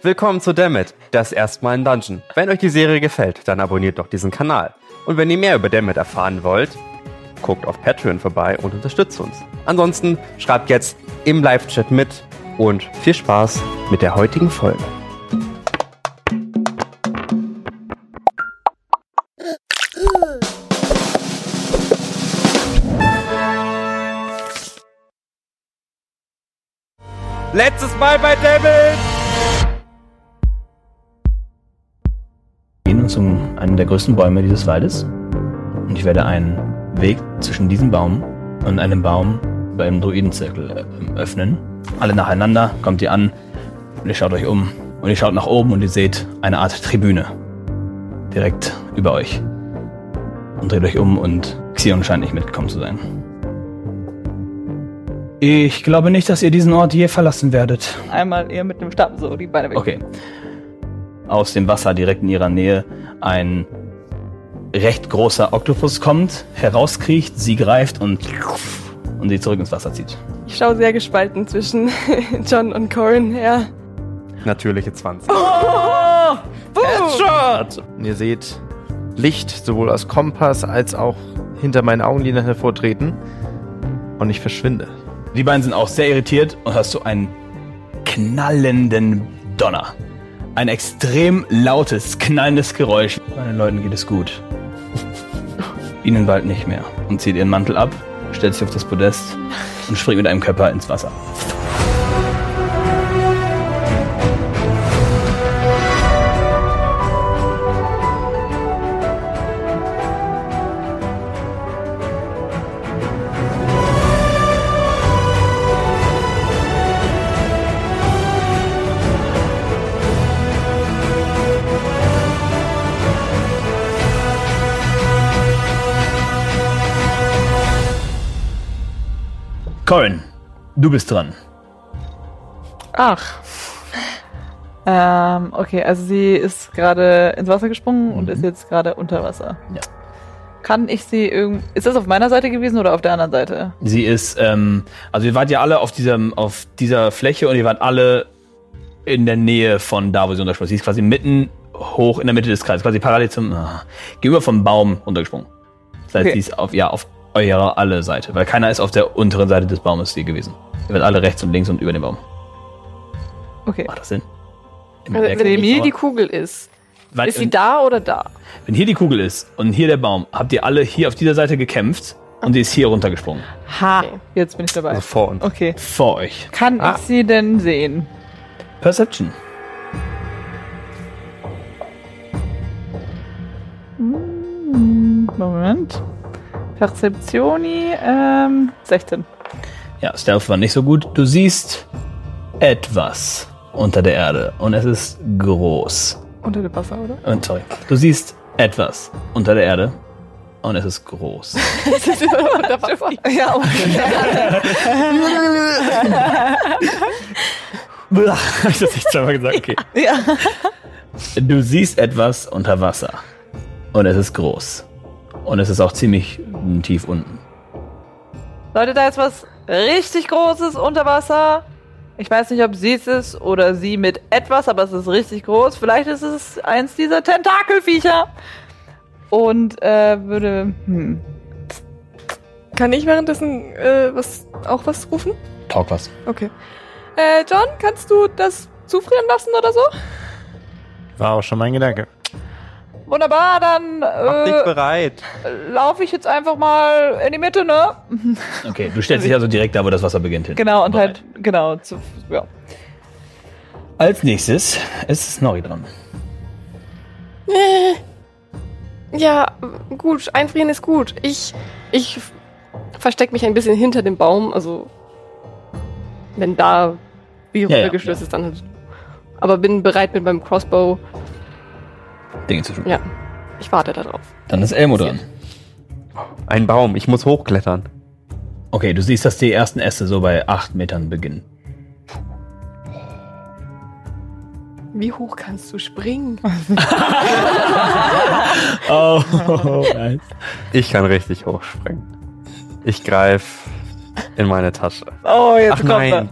Willkommen zu Dammit, das erstmal in Dungeon. Wenn euch die Serie gefällt, dann abonniert doch diesen Kanal. Und wenn ihr mehr über Dammit erfahren wollt, guckt auf Patreon vorbei und unterstützt uns. Ansonsten schreibt jetzt im Live-Chat mit und viel Spaß mit der heutigen Folge. Letztes Mal bei Dammit! Gehen zu einem der größten Bäume dieses Waldes und ich werde einen Weg zwischen diesem Baum und einem Baum beim Druidenzirkel äh, öffnen. Alle nacheinander, kommt ihr an und ihr schaut euch um und ihr schaut nach oben und ihr seht eine Art Tribüne direkt über euch und dreht euch um und Xion scheint nicht mitgekommen zu sein. Ich glaube nicht, dass ihr diesen Ort je verlassen werdet. Einmal eher mit dem Stab so die Beine weg. Okay. Aus dem Wasser direkt in ihrer Nähe ein recht großer Oktopus kommt, herauskriecht, sie greift und, und sie zurück ins Wasser zieht. Ich schaue sehr gespalten zwischen John und Corin her. Natürliche 20. Oh! Headshot! Und ihr seht Licht sowohl aus Kompass als auch hinter meinen Augenlidern hervortreten. Und ich verschwinde. Die beiden sind auch sehr irritiert und hast du einen knallenden Donner. Ein extrem lautes, knallendes Geräusch. Meinen Leuten geht es gut. Ihnen bald nicht mehr. Und zieht ihren Mantel ab, stellt sich auf das Podest und springt mit einem Körper ins Wasser. Corin, du bist dran. Ach. Ähm, okay, also sie ist gerade ins Wasser gesprungen und ist jetzt gerade unter Wasser. Ja. Kann ich sie irgend. Ist das auf meiner Seite gewesen oder auf der anderen Seite? Sie ist, ähm, also ihr wart ja alle auf, diesem, auf dieser Fläche und ihr wart alle in der Nähe von da, wo sie untersprungen. Sie ist quasi mitten hoch in der Mitte des Kreises, quasi parallel zum, ah, gegenüber vom Baum runtergesprungen. Das heißt, Okay. sie ist auf, ja, auf eurer alle Seite, weil keiner ist auf der unteren Seite des Baumes hier gewesen. Ihr wart alle rechts und links und über dem Baum. Okay. Macht das Sinn? Also, wenn hier Aber- die Kugel ist, Weil- ist sie da oder da? Wenn hier die Kugel ist und hier der Baum, habt ihr alle hier auf dieser Seite gekämpft und sie ist hier runtergesprungen. Ha, Okay. jetzt bin ich dabei. Also vor uns. Okay. Vor euch. Kann Ah. ich sie denn sehen? Perception. Moment. Perzeptioni, ähm, 16. Ja, Stealth war nicht so gut. Du siehst etwas unter der Erde und es ist groß. Unter dem Wasser, oder? Und sorry. Du siehst etwas unter der Erde und es ist groß. Unter Wasser. Ja, okay. Habe ich das nicht zweimal gesagt? Okay. ja. Du siehst etwas unter Wasser und es ist groß. Und es ist auch ziemlich tief unten. Leute, da ist was richtig Großes unter Wasser. Ich weiß nicht, ob sie es ist oder sie mit etwas, aber es ist richtig groß. Vielleicht ist es eins dieser Tentakelviecher. Und äh, würde. Hm. Kann ich währenddessen äh, was, auch was rufen? Talk was. Okay. Äh, John, kannst du das zufrieren lassen oder so? War auch schon mein Gedanke. Wunderbar, dann Mach dich äh, bereit. laufe ich jetzt einfach mal in die Mitte, ne? Okay, du stellst dich also direkt da, wo das Wasser beginnt hin. Genau, und Bereit. halt, genau, zu, ja. Als nächstes ist Snorri dran. Ja, gut, einfrieren ist gut. Ich, ich verstecke mich ein bisschen hinter dem Baum, also wenn da wie Ja, ja, runtergestürzt ist, dann halt. Aber bin bereit mit meinem Crossbow Dinge zu tun. Ja. Ich warte darauf. Dann ist Elmo dran. Ein Baum, ich muss hochklettern. Okay, du siehst, dass die ersten Äste so bei 8 Metern beginnen. Wie hoch kannst du springen? Oh, nice. Ich kann richtig hochspringen. Ich greife in meine Tasche. Oh, jetzt Ach kommt nein. er.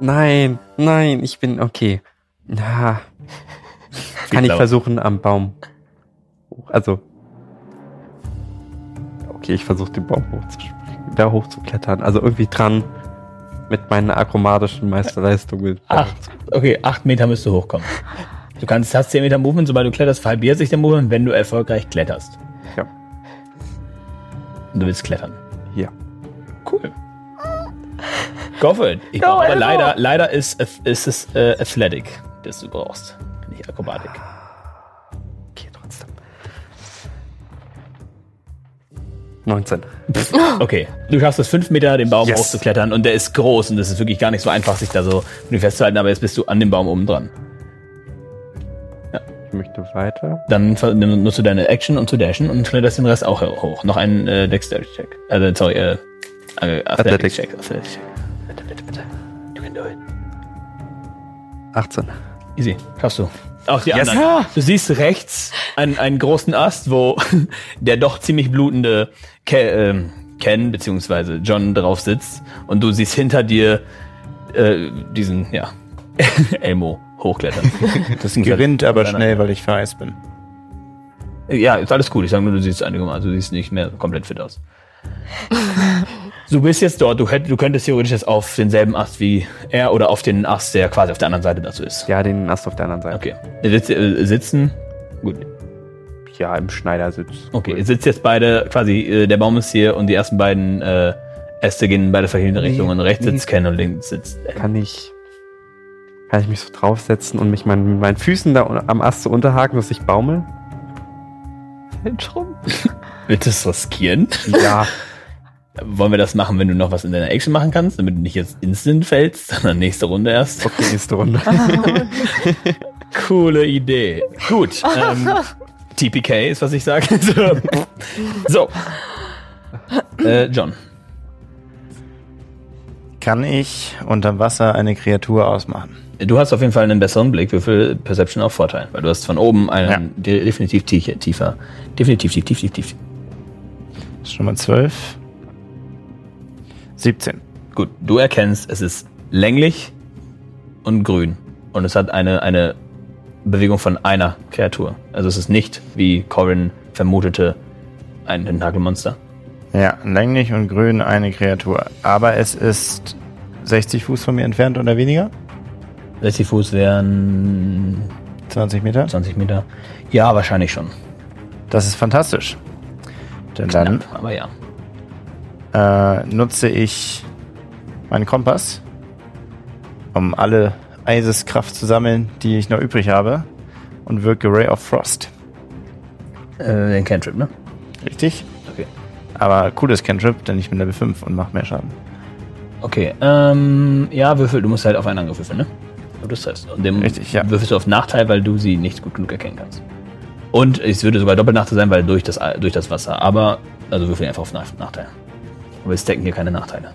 Nein, nein, ich bin okay. Na. Kann ich versuchen am Baum. hoch- Also. Okay, ich versuche den Baum hochzuspringen, da hochzuklettern. Also irgendwie dran mit meinen akrobatischen Meisterleistungen. Acht. Okay, 8 Meter müsst du hochkommen. Du kannst, hast 10 Meter Movement, sobald du kletterst, verhalbiert sich der Movement, wenn du erfolgreich kletterst. Ja. Und du willst klettern. Ja. Cool. Go for it. Ich Go, brauche leider, leider ist, ist es äh, Athletic, das du brauchst. Nicht Akrobatik. Okay, trotzdem. 19. Okay, du schaffst es, 5 Meter den Baum Yes. hochzuklettern und der ist groß und es ist wirklich gar nicht so einfach, sich da so festzuhalten, aber jetzt bist du an dem Baum oben dran. Ich möchte weiter. Dann nutzt du deine Action, um zu dashen und kletterst den Rest auch hoch. Noch einen äh, Dexterity-Check. Also, sorry, äh, äh, Athletics-Check. Athletics-Check. Bitte, bitte, bitte. Du it. 18. Easy, schaffst du. Auch die Yes. anderen. Du siehst rechts einen, einen großen Ast, wo der doch ziemlich blutende Ke ähm, Ken bzw. John drauf sitzt und du siehst hinter dir äh, diesen, ja, Elmo hochklettern. Das gewinnt aber schnell, weil ich vereist bin. Ja, ist alles cool. Ich sage nur, du siehst einigermaßen, du siehst nicht mehr komplett fit aus. Du bist jetzt dort, du, hätt, du könntest theoretisch jetzt auf denselben Ast wie er oder auf den Ast, der quasi auf der anderen Seite dazu ist. Ja, den Ast auf der anderen Seite. Okay. Ihr sitzt, äh, sitzen. Gut. Ja, im Schneidersitz. Okay, ihr sitzt jetzt beide quasi, äh, der Baum ist hier und die ersten beiden äh, Äste gehen in beide verschiedene Nee, Richtungen. Rechts nee. sitzt Ken und links sitzt. Elmo. Kann ich. Kann ich mich so draufsetzen und mich mein, mit meinen Füßen da am Ast so unterhaken, dass ich baumel? Willst du es riskieren? Ja. Wollen wir das machen, wenn du noch was in deiner Action machen kannst, damit du nicht jetzt instant fällst, sondern nächste Runde erst? Okay, nächste Runde. Coole Idee. Gut. Ähm, TPK ist, was ich sage. so. Äh, John. Kann ich unterm Wasser eine Kreatur ausmachen? Du hast auf jeden Fall einen besseren Blick für Perception auf Vorteil, weil du hast von oben einen Ja. de- definitiv tiefer, tiefer, definitiv tief, tief, tief, tief. Das ist schon mal 12. 17. Gut, du erkennst, es ist länglich und grün und es hat eine, eine Bewegung von einer Kreatur. Also es ist nicht, wie Corin vermutete, ein Tentakelmonster. Ja, länglich und grün eine Kreatur. Aber es ist 60 Fuß von mir entfernt oder weniger? 60 Fuß wären 20 Meter? 20 Meter. Ja, wahrscheinlich schon. Das ist fantastisch. Denn dann Knapp, aber ja. Äh, nutze ich meinen Kompass, um alle Eiseskraft zu sammeln, die ich noch übrig habe, und wirke Ray of Frost. Äh, den Cantrip, ne? Richtig? Okay. Aber cooles Cantrip, denn ich bin Level 5 und mache mehr Schaden. Okay, ähm, ja, würfel, du musst halt auf einen Angriff würfeln, ne? Und das heißt, und dem Richtig, ja. würfelst du auf Nachteil, weil du sie nicht gut genug erkennen kannst. Und es würde sogar Doppelnachteil sein, weil durch das, durch das Wasser. Aber, also würfel einfach auf Nach- Nachteil. Aber wir stacken hier keine Nachteile.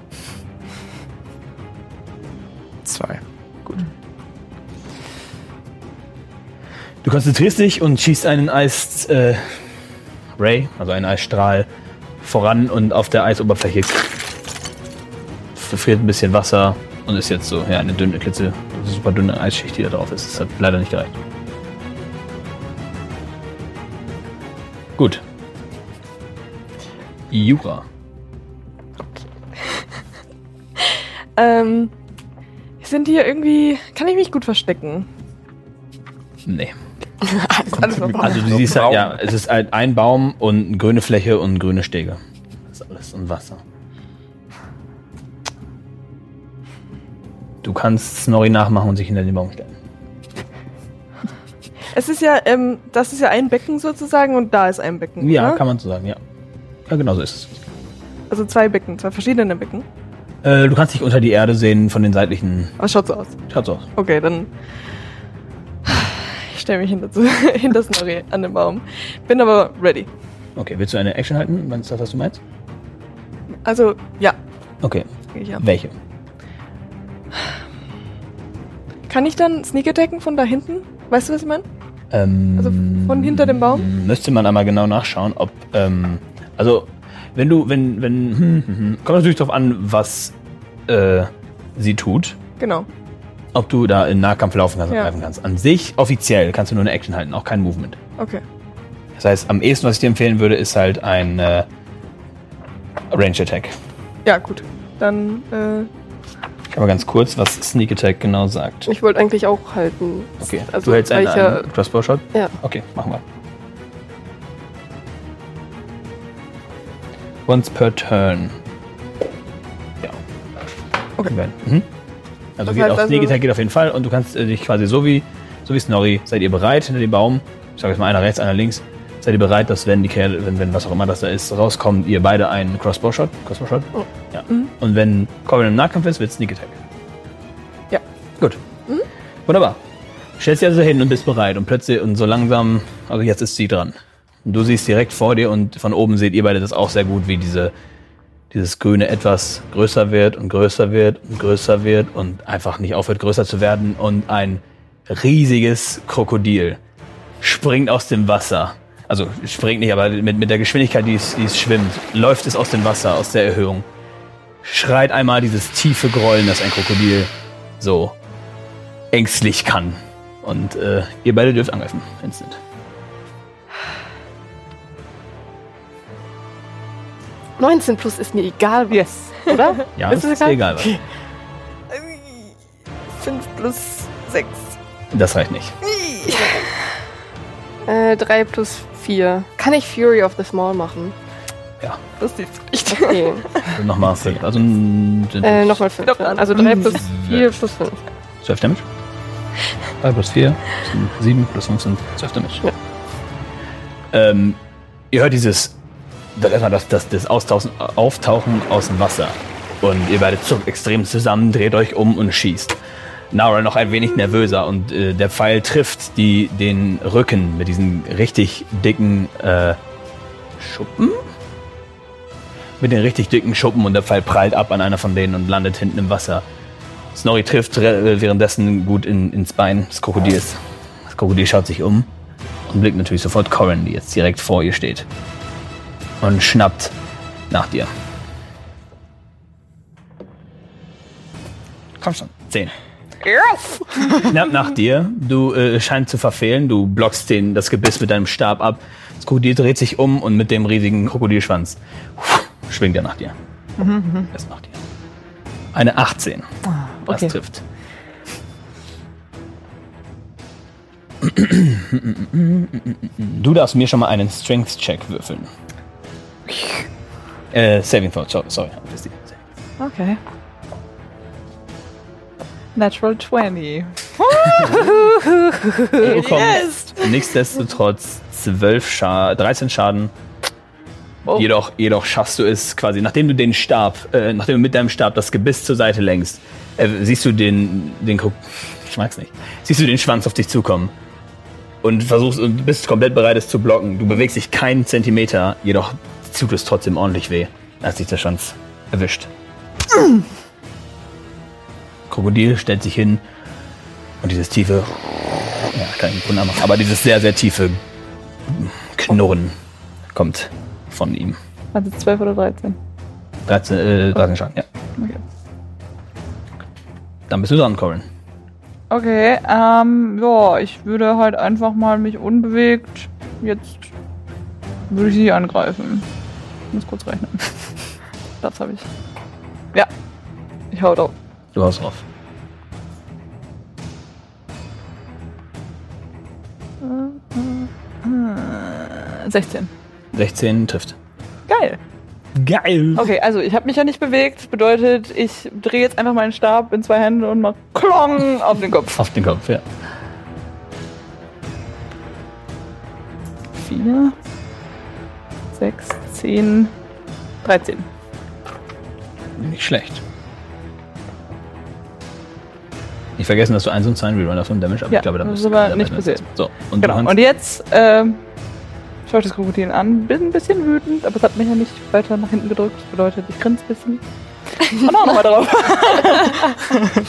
Zwei. Du konzentrierst dich und schießt einen Eis äh, Ray, also einen Eisstrahl, voran und auf der Eisoberfläche verfriert ein bisschen Wasser und ist jetzt so, ja, eine dünne, klitze, super dünne Eisschicht, die da drauf ist. Das hat leider nicht gereicht. Gut. Jura. Ähm, sind hier irgendwie. Kann ich mich gut verstecken? Nee. alles, alles noch Also du siehst halt, ja, es ist halt ein Baum und eine grüne Fläche und grüne Stege. Das ist alles und Wasser. Du kannst Snorri nachmachen und sich hinter den Baum stellen. Es ist ja, ähm, das ist ja ein Becken sozusagen und da ist ein Becken. Ja, ne? kann man so sagen, ja. Ja, genau so ist es. Also zwei Becken, zwei verschiedene Becken. Äh, du kannst dich unter die Erde sehen von den seitlichen. Es schaut so aus. Schaut so aus. Okay, dann stelle mich hinter, hinter Snorri an den Baum. Bin aber ready. Okay, willst du eine Action halten, wenn es das, was du meinst? Also, ja. Okay, ja. welche? Kann ich dann Sneak Attacken von da hinten? Weißt du, was ich meine? Ähm, Also von hinter dem Baum? Müsste man einmal genau nachschauen, ob, ähm, also, wenn du, wenn, wenn, hm, hm, hm, kommt natürlich darauf an, was äh, sie tut, Genau. ob du da in Nahkampf laufen kannst und Ja. greifen kannst. An sich, offiziell, kannst du nur eine Action halten, auch kein Movement. Okay. Das heißt, am ehesten, was ich dir empfehlen würde, ist halt ein äh, Range Attack. Ja, gut. Dann, äh, Ich habe ganz kurz, was Sneak Attack genau sagt. ich wollte eigentlich auch halten. Okay, Also, du hältst einen, ich ja- einen Crossbow Shot? Ja. Okay, machen wir. Once per turn. Ja. Okay. Mhm. Also Das geht heißt auf also- Sneak Attack geht auf jeden Fall und du kannst äh, dich quasi so wie so wie Snorri, seid ihr bereit hinter dem Baum? Ich sage jetzt mal einer rechts, einer links. Seid ihr bereit, dass wenn die Kerle, wenn, wenn was auch immer das da ist, rauskommt, ihr beide einen Crossbow Shot? Crossbow Shot? Oh. Ja. Mhm. Und wenn Corbin im Nahkampf ist, wird Sneak Attack. Ja. Gut. Mhm. Wunderbar. Stellst dich also hin und bist bereit und plötzlich und so langsam, also jetzt ist sie dran. Und du siehst direkt vor dir und von oben seht ihr beide das auch sehr gut, wie diese, dieses Grüne etwas größer wird und größer wird und größer wird und einfach nicht aufhört größer zu werden und ein riesiges Krokodil springt aus dem Wasser. Also springt nicht, aber mit, mit der Geschwindigkeit, die es, die es schwimmt, läuft es aus dem Wasser, aus der Erhöhung. Schreit einmal dieses tiefe Grollen, das ein Krokodil so ängstlich kann. Und äh, ihr beide dürft angreifen. Instant. Mhm. 19 plus ist mir egal, Yes. oder? Ja, Ist es ist egal? egal. Was. 5 plus 6. Das reicht nicht. Äh, 3 plus 4. Kann ich Fury of the Small machen? Ja. Das ist nicht. Okay. Also Nochmal fünf. Also n- sind äh, nochmal 5. Doch, Also 3 plus 4 plus 5. 12 Damage. 3 plus 4 sind 7 plus 5 sind 12 Damage. Ja. Ähm, ihr hört dieses, das, erstmal das, das, das Austauchen, Auftauchen aus dem Wasser. Und ihr beide zuckt extrem zusammen, dreht euch um und schießt. Nara noch ein wenig nervöser und äh, der Pfeil trifft die, den Rücken mit diesen richtig dicken äh, Schuppen. Mit den richtig dicken Schuppen und der Pfeil prallt ab an einer von denen und landet hinten im Wasser. Snorri trifft re- währenddessen gut in, ins Bein des Krokodils. Das Krokodil schaut sich um und blickt natürlich sofort Corin, die jetzt direkt vor ihr steht. Und schnappt nach dir. Komm schon, 10. Yes! Knapp nach dir. Du äh, scheinst zu verfehlen. Du blockst den, das Gebiss mit deinem Stab ab. Das Krokodil dreht sich um und mit dem riesigen Krokodilschwanz schwingt er nach dir. Erst nach dir. Eine 18. Das okay. trifft. Du darfst mir schon mal einen Strength-Check würfeln. Äh, Saving Throw, sorry. sorry. Okay. Natural 20. Du bekommst nichtsdestotrotz 12 Scha 13 Schaden. Oh. Jedoch, jedoch schaffst du es quasi, nachdem du den Stab, äh, nachdem du mit deinem Stab das Gebiss zur Seite lenkst, äh, siehst du den, den, ich mag's nicht, siehst du den Schwanz auf dich zukommen und versuchst und bist komplett bereit, es zu blocken. Du bewegst dich keinen Zentimeter, jedoch tut es trotzdem ordentlich weh, als dich der Schwanz erwischt. Krokodil stellt sich hin und dieses tiefe, ja, kann ich wunderbar machen, aber dieses sehr, sehr tiefe Knurren kommt von ihm. Also 12 oder 13. 13, äh, 13 Schaden, ja. Okay. Dann bist du dran, Corin. Okay, ähm, ja, ich würde halt einfach mal mich unbewegt. Jetzt würde ich sie angreifen. Ich muss kurz rechnen. Das habe ich. Ja. Ich hau drauf. Du haust drauf. Äh, 16. 16 trifft. Geil. Geil! Okay, also ich habe mich ja nicht bewegt. Bedeutet, ich drehe jetzt einfach meinen Stab in zwei Hände und mach Klong auf den Kopf. Auf den Kopf, ja. 4, 6, 10, 13. Nicht schlecht. Die vergessen, dass du 1 und 2 Reroll hast von Damage, aber Ja, ich glaube, da das müsste ist aber nicht passiert. So, und Genau. du Und jetzt ähm, schaue ich das Krokodil an. Bin ein bisschen wütend, aber es hat mich ja nicht weiter nach hinten gedrückt. Das bedeutet, ich grinse ein bisschen. Und auch nochmal drauf.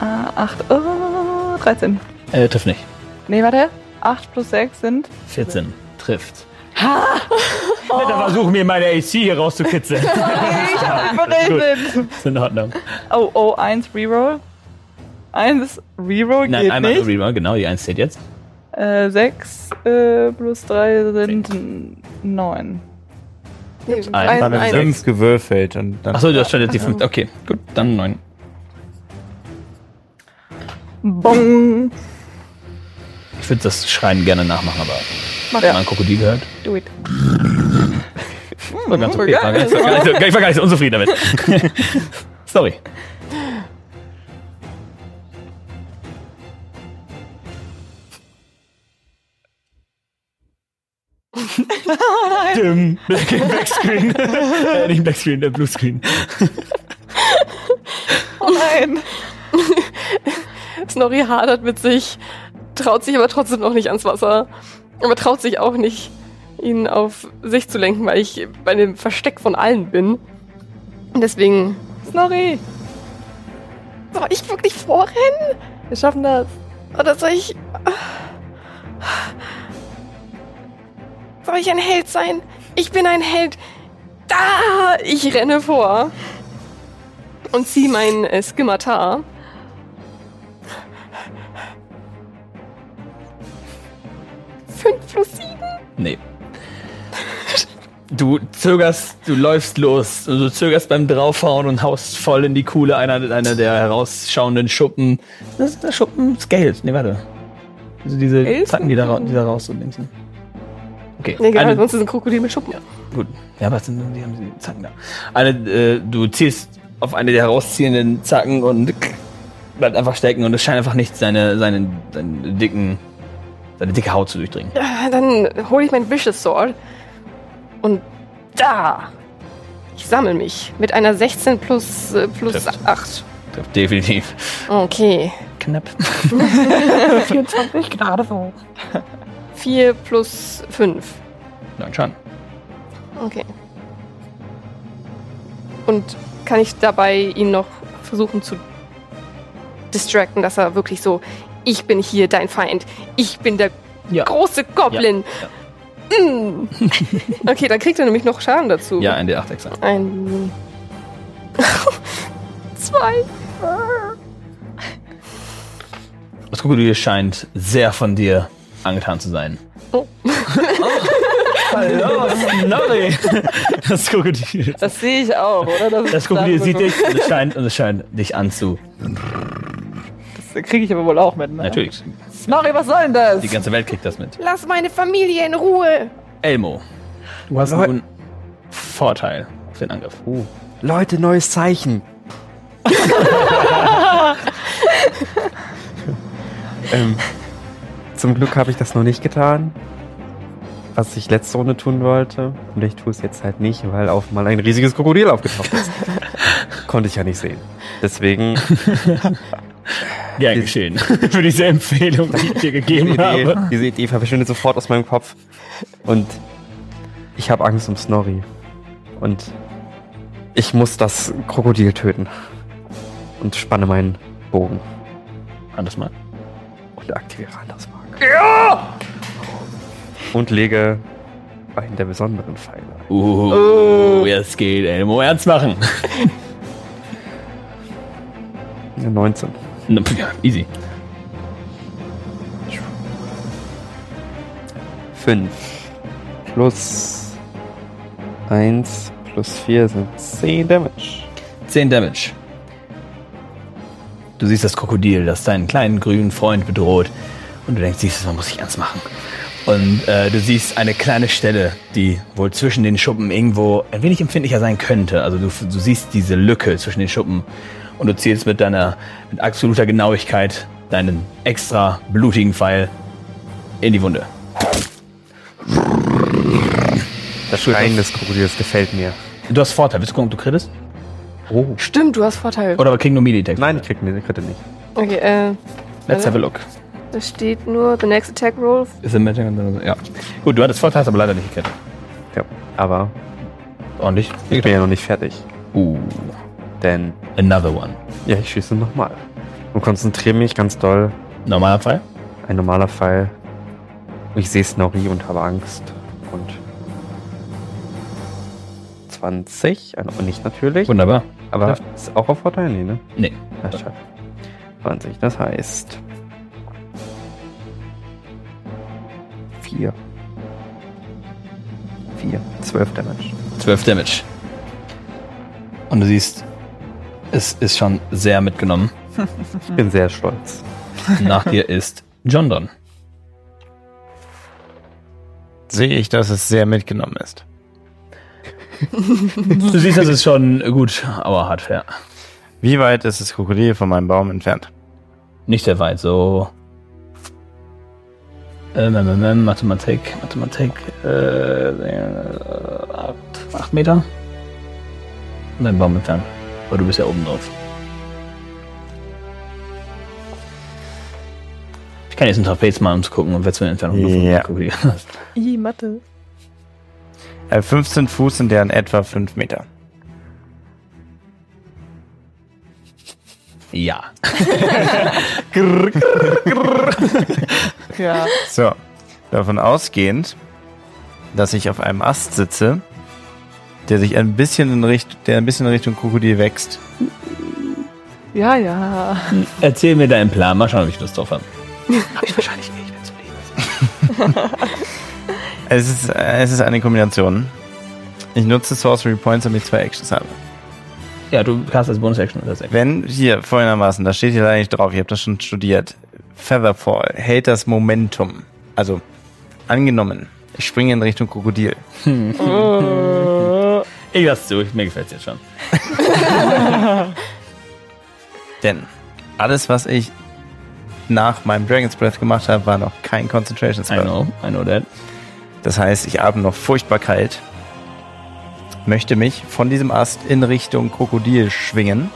ah, 8, oh, 13. äh, trifft nicht. Nee, warte. 8 plus 6 sind. 14 trifft. Bitte versuch mir meine AC hier rauszukitzeln. Ich hab berechnet. ist in Ordnung. Oh, oh, 1 Reroll. 1 Reroll Nein, geht einmal nur nicht. Reroll, genau, die 1 zählt jetzt. Äh, 6 äh, plus 3 sind 9. Nee, Ein- ein, Dann ein, eine 5 gewürfelt und dann. Achso, du hast schon jetzt die 5. Okay, gut, dann 9. Bong. Ich würde das Schreien gerne nachmachen, aber Mach ja. mal ein Krokodil gehört. Do it. War ganz okay. War nicht, war so- ich war gar nicht so unzufrieden damit. Sorry. Dim. Black Backscreen. äh, nicht Backscreen, der Bluescreen. Oh nein. Snorri hadert mit sich, traut sich aber trotzdem noch nicht ans Wasser. Aber traut sich auch nicht, ihn auf sich zu lenken, weil ich bei dem Versteck von allen bin. Deswegen, Snorri! Soll ich wirklich vorrennen? Wir schaffen das. Oder soll ich. Soll ich ein Held sein? Ich bin ein Held. Da! Ich renne vor. Und ziehe mein äh, Skimmatar 5 plus 7? Nee. Du zögerst, du läufst los, du zögerst beim Draufhauen und haust voll in die Kuhle einer, einer der herausschauenden Schuppen. Das ist der Schuppen Scales, nee, warte. Also diese Scales? Zacken, die da, die da raus und links sind. Okay. Nee, genau, eine, sonst ist ein Krokodil mit Schuppen. Ja. Gut. Ja, was sind, die haben die Zacken da. Eine, äh, du ziehst auf eine der herausziehenden Zacken und bleibt einfach stecken und es scheint einfach nicht seine, seinen, seinen dicken seine dicke Haut zu durchdringen. Äh, Dann hole ich mein Vicious Sword. Und da! Ich sammle mich mit einer 16 plus, äh, plus Trifft. 8. Trifft Definitiv. Okay. Knapp. 24 gerade so. 4 plus 5. Nein, schon. Okay. Und kann ich dabei ihn noch versuchen zu distracten, dass er wirklich so, ich bin hier dein Feind, ich bin der Ja. große Goblin. Mm. Okay, dann kriegt er nämlich noch Schaden dazu. Ja, ein D8 extra. Ein. Zwei. Das Krokodil scheint sehr von dir angetan zu sein. Oh. Hallo, Snorri! Das Krokodil. Das sehe ich auch, oder? Das, Das Krokodil sieht dich und es scheint, und es scheint dich anzu. Kriege ich aber wohl auch mit. Ne? Natürlich. Snorri, was soll denn das? Die ganze Welt kriegt das mit. Lass meine Familie in Ruhe. Elmo, du hast nun Vorteil auf den Angriff. Oh. Leute, neues Zeichen. ähm, zum Glück habe ich das noch nicht getan, was ich letzte Runde tun wollte. Und ich tue es jetzt halt nicht, weil auf mal ein riesiges Krokodil aufgetaucht ist. Konnte ich ja nicht sehen. Deswegen Gern Die- geschehen. Für diese Empfehlung, die ich dir diese gegeben Idee, habe. diese Idee verschwindet sofort aus meinem Kopf. Und ich habe Angst um Snorri. Und ich muss das Krokodil töten. Und spanne meinen Bogen Anders mal. und aktiviere Andersmark. Ja! Und lege einen der besonderen Pfeile. Uh, jetzt geht Elmo ernst machen. Ja, 19. Ja, easy. 5 plus 1 plus 4 sind 10 Damage. 10 Damage. Du siehst das Krokodil, das deinen kleinen grünen Freund bedroht. Und du denkst, dieses Mal muss ich ernst machen. Und äh, du siehst eine kleine Stelle, die wohl zwischen den Schuppen irgendwo ein wenig empfindlicher sein könnte. Also du, du siehst diese Lücke zwischen den Schuppen und du zielst mit deiner mit absoluter Genauigkeit deinen extra blutigen Pfeil in die Wunde. Das Schreien des Krokodils gefällt mir. Du hast Vorteil. Willst du gucken, ob du krittest? Oh. Stimmt, du hast Vorteil. Oder wir kriegen nur Melee-Attack. Nein, ich krieg ich krieg nicht. Okay, äh, Let's have a look. da steht nur the next attack roll. Ist im Matching und ja. Gut, du hattest Vorteil, hast aber leider nicht gekettet. Ja, aber Ordentlich. ich bin ja noch nicht fertig. Uh, Denn, another one. ja, ich schieße nochmal. Und konzentriere mich ganz doll. Normaler Fall? Ein normaler Pfeil. Ich sehe Snorri und habe Angst. Und 20, also nicht natürlich. Wunderbar. aber ist auch auf Vorteil? Nee, ne? Nee. Ja, schade. 20, das heißt. 4. 4. 12 Damage. 12 Damage. Und du siehst, es ist schon sehr mitgenommen. Ich bin sehr stolz. Nach dir ist John dran. Sehe ich, dass es sehr mitgenommen ist. Du siehst, das ist schon gut, aber hart, ja. Wie weit ist das Krokodil von meinem Baum entfernt? Nicht sehr weit, so. Ähm, ähm, ähm, Mathematik, Mathematik, äh, äh, acht, acht Meter. Und dein Baum entfernt. Aber du bist ja oben drauf. Ich kann jetzt einen Trapez mal, um zu gucken, wer zu der Entfernung Ja. Hast. I, Mathe. Äh, 15 Fuß sind ja in etwa 5 Meter. Ja. Ja. So, davon ausgehend, dass ich auf einem Ast sitze, der sich ein bisschen in Richtung, der ein bisschen in Richtung Krokodil wächst. Ja, ja. Erzähl mir deinen Plan, mal schauen, ob ich Lust drauf habe. Hab ich wahrscheinlich nicht, wenn ist. Es ist, es ist eine Kombination. Ich nutze Sorcery Points, damit ich zwei Actions habe. Ja, du hast als Bonus-Action oder Action. Wenn hier folgendermaßen, da steht hier leider nicht drauf, ich habe das schon studiert. Featherfall hält das Momentum. Also, angenommen, ich springe in Richtung Krokodil. Ich lass zu, mir gefällt's jetzt schon. Denn alles, was ich nach meinem Dragon's Breath gemacht habe, war noch kein Concentration I Spell. know, I know that. Das heißt, ich atme noch furchtbar kalt, möchte mich von diesem Ast in Richtung Krokodil schwingen,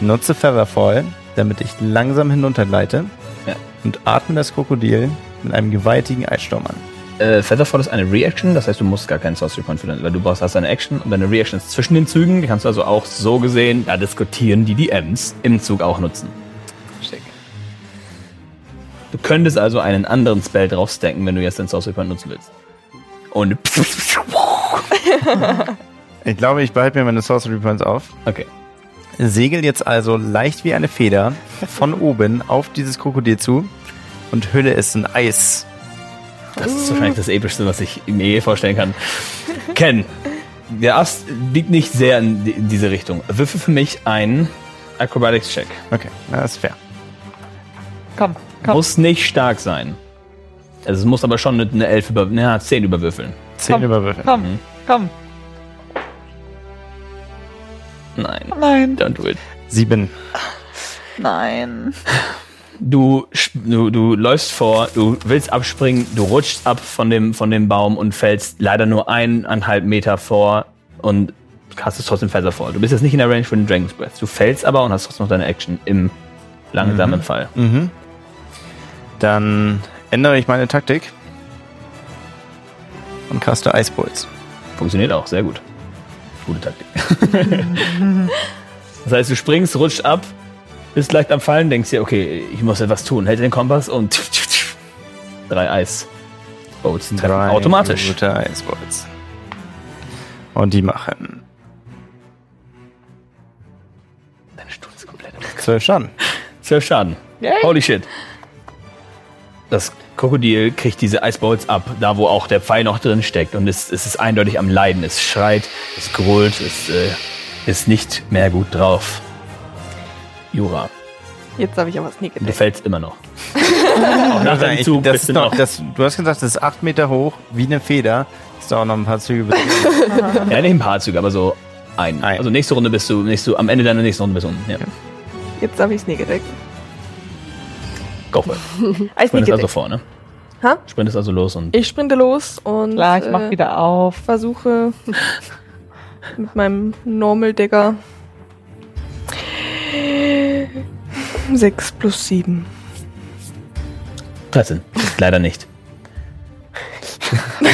nutze Featherfall, damit ich langsam hinuntergleite Ja. und atme das Krokodil mit einem gewaltigen Eissturm an. Äh, Featherfall ist eine Reaction, das heißt, du musst gar keinen Sorcery Point für deine, weil du brauchst hast eine Action und deine Reaction ist zwischen den Zügen. Die kannst du also auch so gesehen, da diskutieren die DMs, im Zug auch nutzen. Du könntest also einen anderen Spell draufstacken, wenn du jetzt den Sorcery Point nutzen willst. Und Ich glaube, ich behalte mir meine Sorcery Points auf. okay. Segel jetzt also leicht wie eine Feder von oben auf dieses Krokodil zu und hülle es in Eis. Das ist wahrscheinlich das epischste, was ich mir je vorstellen kann. Ken, der Ast liegt nicht sehr in die- in diese Richtung. Würfel für mich einen Acrobatics-Check. Okay, das ist fair. Komm, komm. Muss nicht stark sein. Also es muss aber schon eine- eine 11 über, na, 10 überwürfeln. Zehn Komm. Überwürfe. Komm, Mhm. komm. Nein, Nein, don't do it. Sieben. nein. Du, du, du läufst vor, du willst abspringen, du rutschst ab von dem, von dem Baum und fällst leider nur eineinhalb Meter vor und hast es trotzdem Fässer vor. Du bist jetzt nicht in der Range für den Dragon's Breath. Du fällst aber und hast trotzdem noch deine Action im langsamen Fall. Mhm. Dann ändere ich meine Taktik und caste Eisbolz. Funktioniert auch, sehr gut. Gute Taktik. das heißt, du springst, rutscht ab, bist leicht am Fallen, denkst dir, okay, ich muss etwas tun. Hält den Kompass und drei Eis. Boats treffen Drei automatisch. Gute Eisbolz. Und die machen Deine Stunde ist komplett. zwölf Schaden. Zwölf Schaden. Yay. Holy shit. Das Krokodil kriegt diese Eisbolts ab, da wo auch der Pfeil noch drin steckt. Und es, es ist eindeutig am Leiden. Es schreit, es grollt, es äh, ist nicht mehr gut drauf. Jura, Jetzt habe ich aber Sneak du Attack. fällst immer noch. Auch nach deinem Zug das bist ist du noch, noch. das, du hast gesagt, das ist acht Meter hoch, wie eine Feder. Das dauert noch ein paar Züge. bis- Ja, nicht ein paar Züge, aber so ein. Ein. Also nächste Runde bist du, nächste, am Ende deiner nächsten Runde bist du unten. Ja. Jetzt habe ich Sneak Attack. Go for it. I Sneak Sprintest also Attack. vor, ne? Ha? Sprintest also los und Ich sprinte los und Klar, ich mach äh, wieder auf. versuche mit meinem Normal Dagger 6 plus 7. 13. Leider nicht.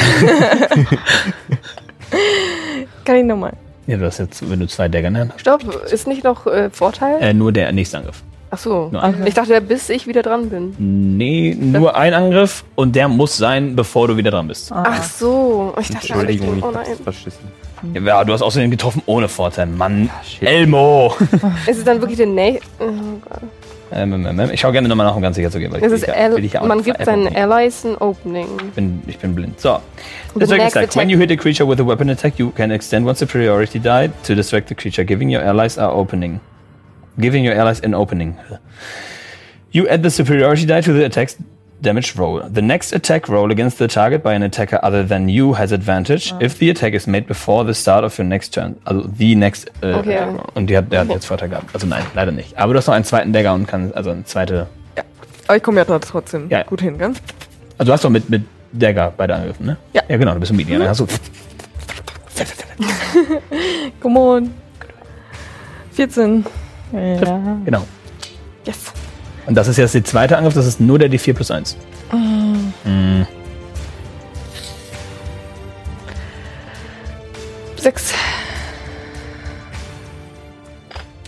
Kann ich nochmal. Ja, du hast jetzt, wenn du zwei Dagger hast. Stopp, ist nicht noch äh, Vorteil? Äh, nur der nächste Angriff. Ach so. Nur ein. Ich dachte, bis ich wieder dran bin. Nee, nur ein Angriff und der muss sein, bevor du wieder dran bist. Ach so. Ich dachte, Entschuldigung, ich oh hab's nein. verschissen. Ja, du hast außerdem getroffen ohne Vorteil. Mann, Elmo! Ist es dann wirklich der nächste? Oh Gott. Ähm, ähm, ähm, ich schaue gerne nochmal nach, um ganz sicher zu gehen. Weil ich ist will Al ich ja man gibt seinen Allies ein Opening. Ich bin, ich bin blind. So. Like, attack- when you hit a creature with a weapon attack, you can extend one superiority die to distract the creature, giving your allies a opening. Giving your allies an opening. You add the superiority die to the attack's damage roll. The next attack roll against the target by an attacker other than you has advantage if the attack is made before the start of your next turn. Also the next. Äh, Okay. äh, Und die hat, der hat jetzt Vorteil gehabt. Also nein, leider nicht. Aber du hast noch einen zweiten Dagger und kannst, also eine zweite. Aber ich komme ja da trotzdem Ja. gut hin, gell? Also du hast doch mit, mit Dagger beide angegriffen, ne? Ja. Ja, genau, du bist im Median. Dann hast du. Come on. 14. Genau. Yes. Und das ist jetzt der zweite Angriff, das ist nur der D4 plus 1. Mhm. 6.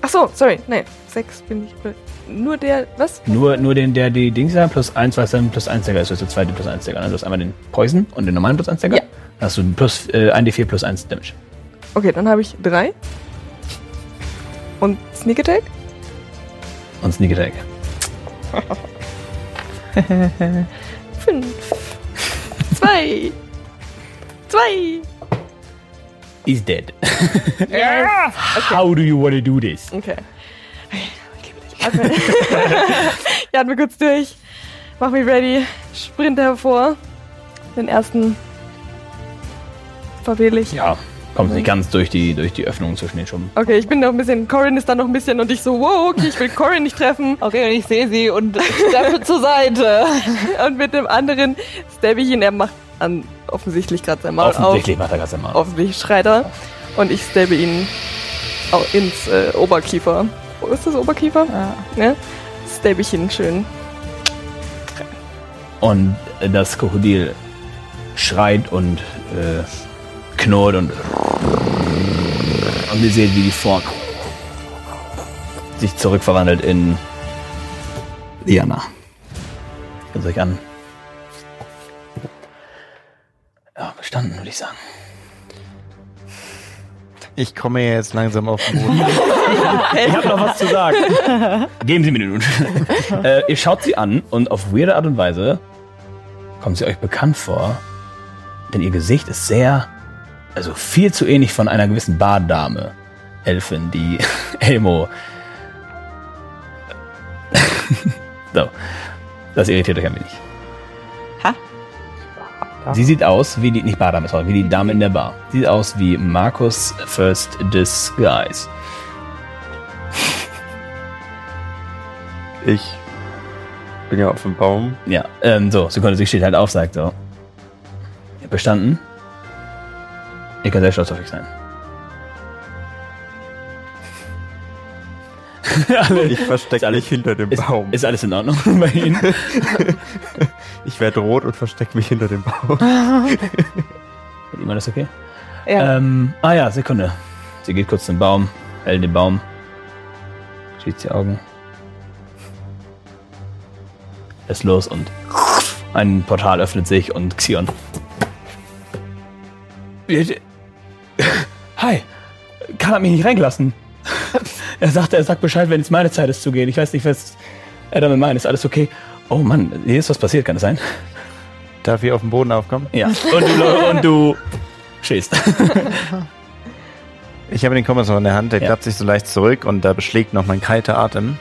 Ach so, sorry. Nein, 6 bin ich. Nur der. Was? Nur, nur den, der die Dings da plus 1, was dann plus 1 Dagger ist, das ist der zweite plus 1 Dagger. Also du hast einmal den Poison und den normalen plus 1 Dagger. Ja. Dann hast du plus, äh, ein D4 plus 1 Damage. Okay, dann habe ich 3. Und Sneak Attack? Und Sneak Attack. 5. 2. 2. Is dead. How do you want to do this? Okay. Atme. ja, atme kurz durch. Mach mich ready. Sprinte hervor. Den ersten verwähle ich. Ja, kommst nicht ganz durch die, durch die Öffnung zwischen den Schummen. Okay, ich bin noch ein bisschen, Corin ist da noch ein bisschen und ich so, wow, okay, ich will Corin nicht treffen. Okay, und ich sehe sie und steppe zur Seite. Und mit dem anderen stabbe ich ihn, er macht an, offensichtlich gerade sein Maul Offensichtlich macht er gerade auf. mal. Offensichtlich schreit er. Und ich stabbe ihn auch ins äh, Oberkiefer. Wo ist das Oberkiefer? Ja. Ne? Stabbe ich ihn schön. Und das Krokodil schreit und äh, knurrt und und ihr seht, wie die Form sich zurückverwandelt in Liana. Schaut euch an. Ja, bestanden, würde ich sagen. Ich komme jetzt langsam auf den Boden. Ich habe noch was zu sagen. Geben Sie mir den Minute. äh, ihr schaut sie an und auf weirde Art und Weise kommt sie euch bekannt vor. Denn ihr Gesicht ist sehr, also viel zu ähnlich von einer gewissen Bardame, Elfin, die Elmo. so. Das irritiert euch ein wenig. Ha? Sie sieht aus wie die, nicht Bardame, sorry, wie die Dame in der Bar. Sie sieht aus wie Markus First Disguise. Ich bin ja auf dem Baum. Ja, ähm, so, Sekunde, sie steht halt auf, sagt so. Ihr habt bestanden. Ihr könnt sehr stolz auf euch sein. Ich verstecke mich hinter dem Ist, Baum. ist alles in Ordnung bei Ihnen? Ich werde rot und verstecke mich hinter dem Baum. Ist immer das okay? Ja. Ähm, ah ja, Sekunde. Sie geht kurz zum Baum, hält den Baum, schließt die Augen. Ist los und ein Portal öffnet sich und Xion. Hi, Karl hat mich nicht reingelassen. Er sagte, er sagt Bescheid, wenn es meine Zeit ist zu gehen. Ich weiß nicht, was er damit meint. Ist alles okay? Oh Mann, hier ist was passiert, kann es sein? Darf ich auf den Boden aufkommen? Ja. Und du, und du stehst. Ich habe den Kompass noch in der Hand, der Ja. klappt sich so leicht zurück und da beschlägt noch mein kalter Atem.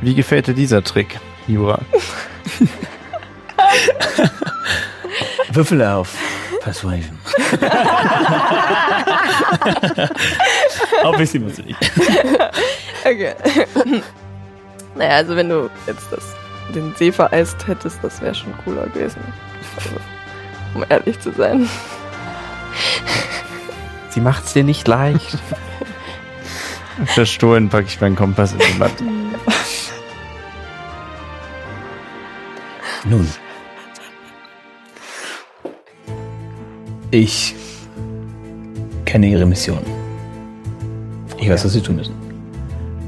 Wie gefällt dir dieser Trick, Jura? Würfel auf Persuasion. Obviously musst du nicht. Okay. naja, also wenn du jetzt das, den See vereist hättest, das wäre schon cooler gewesen. Also, um ehrlich zu sein. Sie macht's dir nicht leicht. Verstohlen packe ich meinen Kompass in die Matte. Nun. Ich kenne Ihre Mission. Ich weiß, was Sie tun müssen.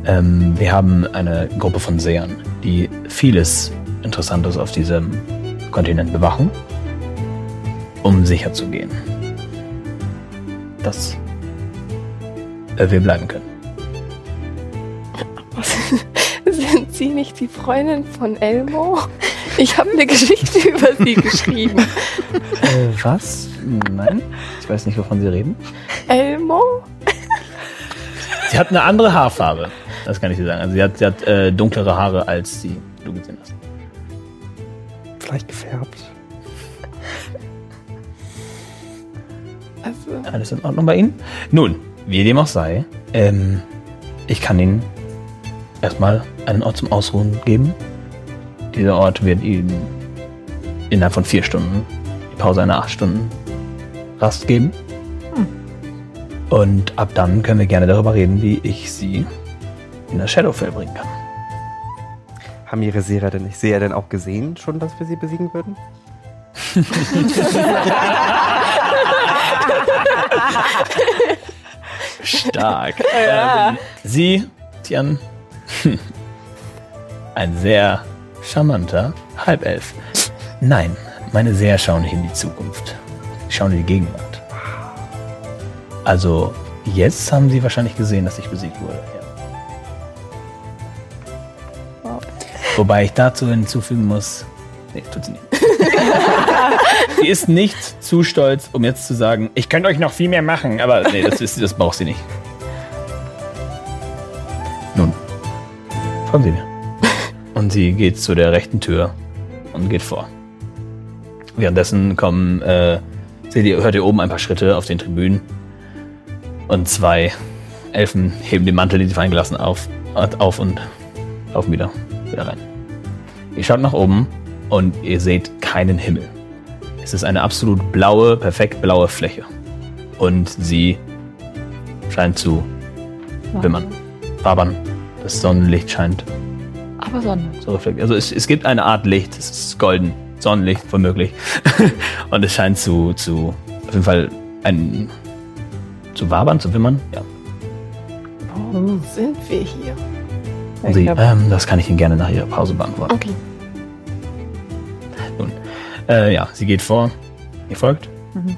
Ähm, wir haben eine Gruppe von Sehern, die vieles Interessantes auf diesem Kontinent bewachen, um sicher zu gehen, dass äh, wir bleiben können. Sind Sie nicht die Freundin von Elmo? Ich habe eine Geschichte über Sie geschrieben. Äh, was? Nein? Ich weiß nicht, wovon Sie reden. Elmo? Sie hat eine andere Haarfarbe. Das kann ich dir sagen. Also sie hat, sie hat äh, dunklere Haare, als die du gesehen hast. Vielleicht gefärbt. Also, Alles in Ordnung bei Ihnen? Nun, wie dem auch sei, ähm, ich kann Ihnen erstmal einen Ort zum Ausruhen geben. Dieser Ort wird Ihnen innerhalb von vier Stunden, die Pause einer acht Stunden Rast geben. Und ab dann können wir gerne darüber reden, wie ich Sie in das Shadowfell bringen kann. Haben Ihre Seher denn, ich sehe denn auch gesehen schon, dass wir sie besiegen würden? Stark. ähm, Sie, Tian, ein sehr charmanter Halbelf. Nein, meine Seher schauen nicht in die Zukunft. Schauen in die Gegenwart. Also, jetzt haben Sie wahrscheinlich gesehen, dass ich besiegt wurde. Ja. Wobei ich dazu hinzufügen muss, nee, tut sie nicht. sie ist nicht zu stolz, um jetzt zu sagen, ich könnte euch noch viel mehr machen, aber nee, das, ist, das braucht sie nicht. Nun, folgen Sie mir. Und sie geht zu der rechten Tür und geht vor. Währenddessen kommen, äh, seht ihr, hört ihr oben ein paar Schritte auf den Tribünen. Und zwei Elfen heben den Mantel, den sie fallen gelassen, auf, auf und laufen wieder, wieder rein. Ihr schaut nach oben und ihr seht keinen Himmel. Es ist eine absolut blaue, perfekt blaue Fläche. Und sie scheint zu wimmern, wabern. Das Sonnenlicht scheint Aber Sonne. so reflektiert. Also es, es gibt eine Art Licht, es ist golden, Sonnenlicht womöglich. und es scheint zu, zu, auf jeden Fall ein, zu wabern, zu wimmern. Ja. wo sind wir hier? Und sie, ähm, das kann ich Ihnen gerne nach Ihrer Pause beantworten. Okay. Äh, ja, sie geht vor, ihr folgt. Mhm.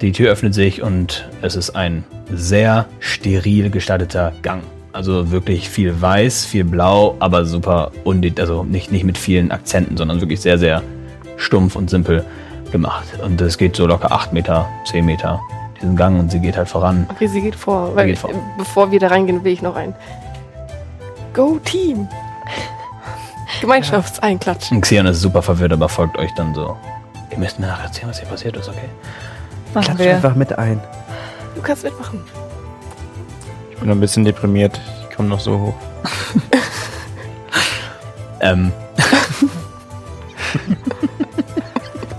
Die Tür öffnet sich und es ist ein sehr steril gestalteter Gang. Also wirklich viel weiß, viel blau, aber super undit, also nicht, nicht mit vielen Akzenten, sondern wirklich sehr, sehr stumpf und simpel gemacht. Und es geht so locker 8 Meter, 10 Meter diesen Gang und sie geht halt voran. Okay, sie geht vor. Weil, geht vor. Bevor wir da reingehen, will ich noch ein Go Team. Gemeinschaftseinklatschen. Und Xion ist super verwirrt, aber folgt euch dann so. Ihr müsst mir nachher erzählen, was hier passiert ist, okay? Machen Klatsch wir. einfach mit ein. Du kannst mitmachen. Ich bin ein bisschen deprimiert. Ich komme noch so hoch. Ähm.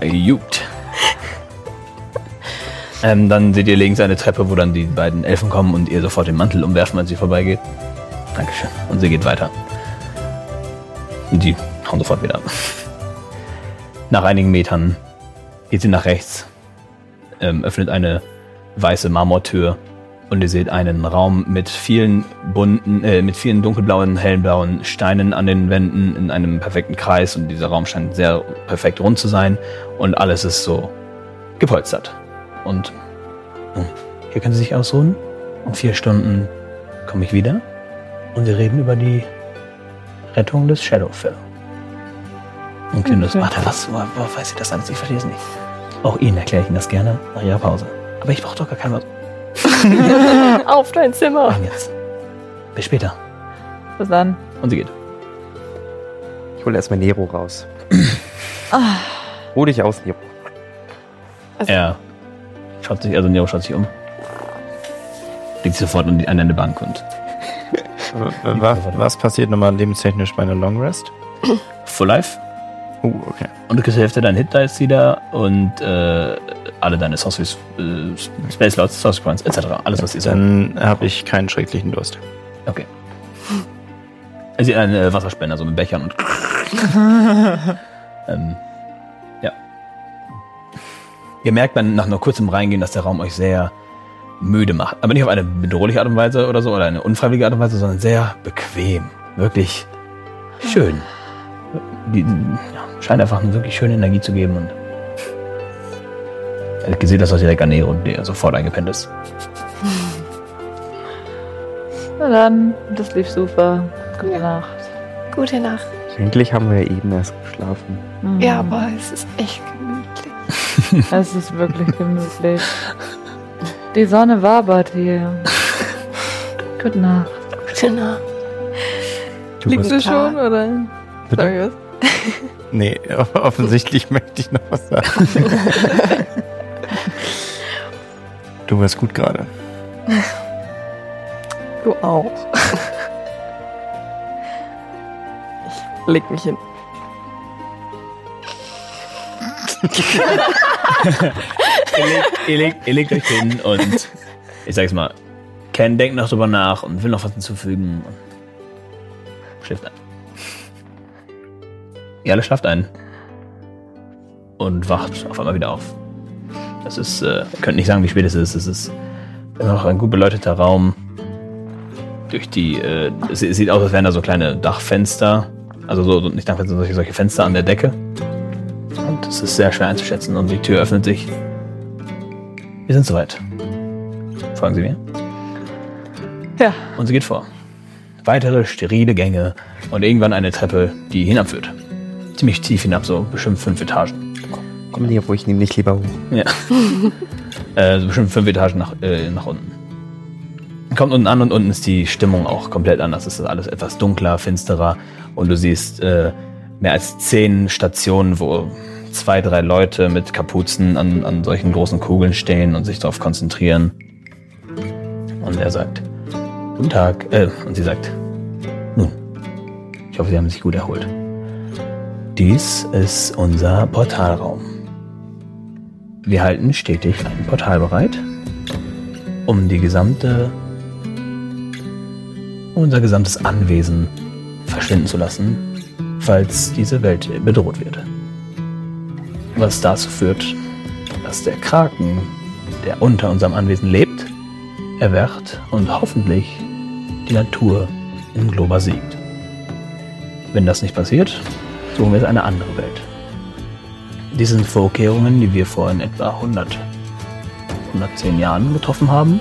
Gut. Ähm, dann seht ihr links eine Treppe, wo dann die beiden Elfen kommen und ihr sofort den Mantel umwerfen, als sie vorbeigeht. Dankeschön. Und sie geht weiter. Und die hauen sofort wieder ab. Nach einigen Metern geht sie nach rechts, ähm, öffnet eine weiße Marmortür und ihr seht einen Raum mit vielen bunten, äh, mit vielen dunkelblauen, hellblauen Steinen an den Wänden in einem perfekten Kreis und dieser Raum scheint sehr perfekt rund zu sein und alles ist so gepolstert. Und nun, hier können Sie sich ausruhen. In vier Stunden komme ich wieder und wir reden über die Rettung des Shadowfell. Und Kinders, Okay. warte, was, wo, wo weiß ich das alles? Ich verstehe es nicht. Auch Ihnen erkläre ich Ihnen das gerne nach Ihrer Pause. Aber ich brauche doch gar kein Wort. Auf dein Zimmer. Und jetzt. Bis später. Bis dann. Und sie geht. Ich hole erstmal Nero raus. Ah. Ruh dich aus, Nero. Also- Er schaut sich, also Nero schaut sich um. Legt sich sofort an, die, an eine Bank und Was, was passiert nochmal lebenstechnisch bei einer Long Rest? Full Life. Uh, okay. Und du kriegst die Hälfte deinen Hit Dice wieder und äh, alle deine Sorcery äh, Space Slots, Sorcery Points, etc. Alles, was ihr so. Dann habe ich keinen schrecklichen Durst. Okay. Also ein äh, Wasserspender, so mit Bechern und. ähm, ja. Ihr merkt dann nach nur kurzem Reingehen, dass der Raum euch sehr müde macht. Aber nicht auf eine bedrohliche Art und Weise oder so, oder eine unfreiwillige Art und Weise, sondern sehr bequem. Wirklich schön. Die, ja, scheint einfach eine wirklich schöne Energie zu geben und. Er hat gesehen, dass das direkt an Nero, der sofort eingepennt ist. Na dann, das lief super. Gute Nacht. Gute Nacht. Eigentlich haben wir ja eben erst geschlafen. Mhm. Ja, aber es ist echt gemütlich. Es ist wirklich gemütlich. Die Sonne wabert hier. Gute Nacht. Gute Nacht. Du Liegst du schon, oder? Bitte? Sorry, was? Nee, offensichtlich möchte ich noch was sagen. Du warst gut gerade. Du auch. ich leg mich hin. ihr, legt, ihr, legt, ihr legt euch hin und ich sag's mal, Ken denkt noch drüber nach und will noch was hinzufügen. und Schläft ein. Ihr alle schlaft ein. Und wacht auf einmal wieder auf. Es ist, äh, ihr könnt nicht sagen, wie spät es ist. Es ist immer noch ein gut beleuchteter Raum. Durch die, äh, es, sieht aus, als wären da so kleine Dachfenster. Also so, nicht Dachfenster, sondern solche, solche Fenster an der Decke. Und es ist sehr schwer einzuschätzen und die Tür öffnet sich. Wir sind soweit. Folgen Sie mir. Ja. Und sie geht vor. Weitere sterile Gänge und irgendwann eine Treppe, die hinabführt. Ziemlich tief hinab, so bestimmt fünf Etagen. Komm hier, wo ich nehme dich lieber hoch. Ja. äh, so bestimmt fünf Etagen nach, äh, nach unten. Kommt unten an und unten ist die Stimmung auch komplett anders. Es ist alles etwas dunkler, finsterer und du siehst äh, mehr als zehn Stationen, wo zwei, drei Leute mit Kapuzen an, an solchen großen Kugeln stehen und sich darauf konzentrieren. Und er sagt, guten Tag. Äh, und sie sagt, nun, ich hoffe, Sie haben sich gut erholt. Dies ist unser Portalraum. Wir halten stetig ein Portal bereit, um die gesamte, unser gesamtes Anwesen verschwinden zu lassen, falls diese Welt bedroht wird. Was dazu führt, dass der Kraken, der unter unserem Anwesen lebt, erwacht und hoffentlich die Natur in Globa siegt. Wenn das nicht passiert, suchen wir jetzt eine andere Welt. Dies sind Vorkehrungen, die wir vor in etwa 100, 110 Jahren getroffen haben.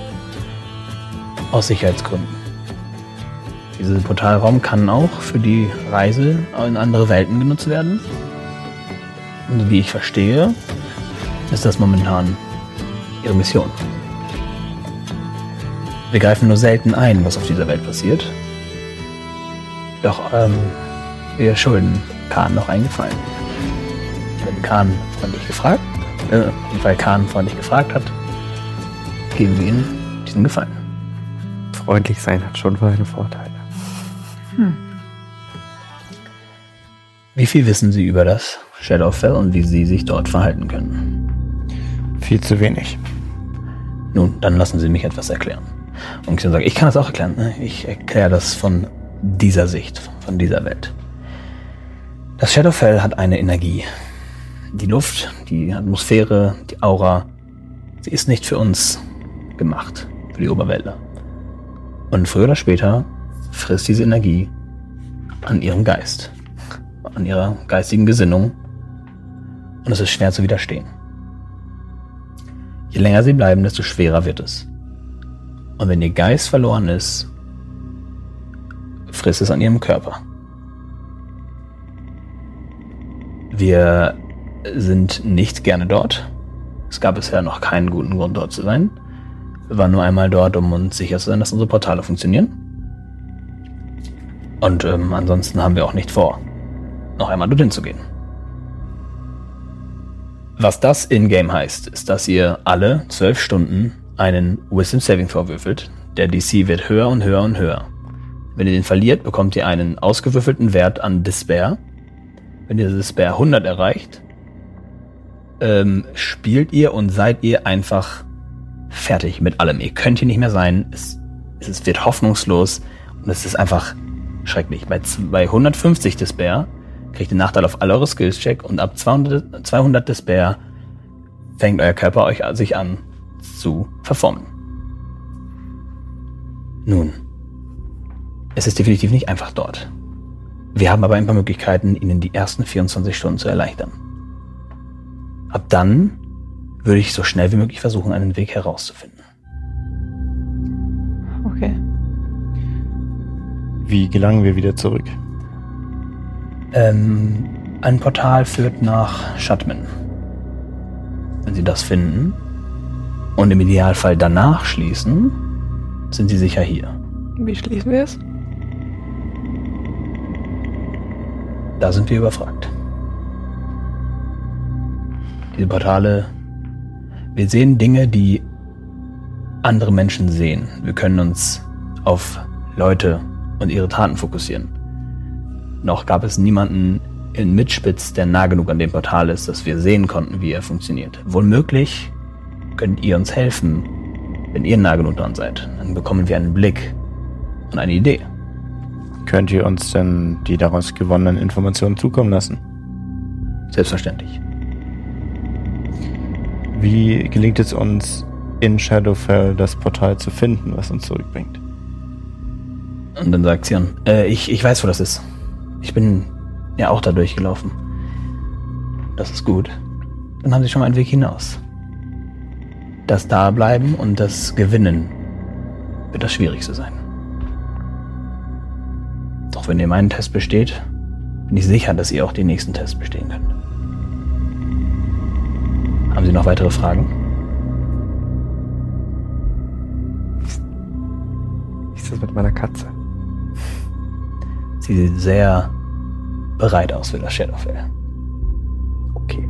Aus Sicherheitsgründen. Dieser Portalraum kann auch für die Reise in andere Welten genutzt werden. Und wie ich verstehe, ist das momentan ihre Mission. Wir greifen nur selten ein, was auf dieser Welt passiert. Doch ähm, wir schulden Khan noch einen Khan freundlich gefragt, äh, weil Khan freundlich gefragt hat, geben wir ihm diesen Gefallen. Freundlich sein hat schon seine Vorteile. Wie viel wissen Sie über das Shadowfell und wie Sie sich dort verhalten können? Viel zu wenig. Nun, dann lassen Sie mich etwas erklären. Und ich sage, ich kann das auch erklären. Ne? Ich erkläre das von dieser Sicht, von dieser Welt. Das Shadowfell hat eine Energie. Die Luft, die Atmosphäre, die Aura, sie ist nicht für uns gemacht, für die Oberwälder. Und früher oder später frisst diese Energie an ihrem Geist, an ihrer geistigen Gesinnung. Und es ist schwer zu widerstehen. Je länger sie bleiben, desto schwerer wird es. Und wenn ihr Geist verloren ist, frisst es an ihrem Körper. Wir sind nicht gerne dort. Es gab bisher noch keinen guten Grund, dort zu sein. Wir waren nur einmal dort, um uns sicher zu sein, dass unsere Portale funktionieren. Und ähm, ansonsten haben wir auch nicht vor, noch einmal dorthin zu gehen. Was das in-game heißt, ist, dass ihr alle zwölf Stunden einen Wisdom Saving Throw würfelt. Der DC wird höher und höher und höher. Wenn ihr den verliert, bekommt ihr einen ausgewürfelten Wert an Despair. Wenn ihr Despair 100 erreicht, ähm, spielt ihr und seid ihr einfach fertig mit allem. Ihr könnt hier nicht mehr sein. Es, es wird hoffnungslos und es ist einfach schrecklich. Bei, bei 150 Despair kriegt ihr Nachteil auf alle eure Skills-Check und ab 200, 200 Despair fängt euer Körper euch sich an zu verformen. Nun, es ist definitiv nicht einfach dort. Wir haben aber ein paar Möglichkeiten, Ihnen die ersten 24 Stunden zu erleichtern. Ab dann würde ich so schnell wie möglich versuchen, einen Weg herauszufinden. Okay. Wie gelangen wir wieder zurück? Ähm, ein Portal führt nach Shutman. Wenn Sie das finden und im Idealfall danach schließen, sind Sie sicher hier. Wie schließen wir es? Da sind wir überfragt. Diese Portale, wir sehen Dinge, die andere Menschen sehen. Wir können uns auf Leute und ihre Taten fokussieren. Noch gab es niemanden in Mitspitz, der nah genug an dem Portal ist, dass wir sehen konnten, wie er funktioniert. Wohl möglich könnt ihr uns helfen, wenn ihr nah genug dran seid. Dann bekommen wir einen Blick und eine Idee. Könnt ihr uns denn die daraus gewonnenen Informationen zukommen lassen? Selbstverständlich. Wie gelingt es uns, in Shadowfell das Portal zu finden, was uns zurückbringt? Und dann sagt Sion, äh, ich, ich weiß, wo das ist. Ich bin ja auch da durchgelaufen. Das ist gut. Dann haben sie schon mal einen Weg hinaus. Das Dableiben und das Gewinnen wird das Schwierigste sein. Doch wenn ihr meinen Test besteht, bin ich sicher, dass ihr auch die nächsten Tests bestehen könnt. Haben Sie noch weitere Fragen? Wie ist das mit meiner Katze? Sie sieht sehr bereit aus für das Shadowfell. Okay.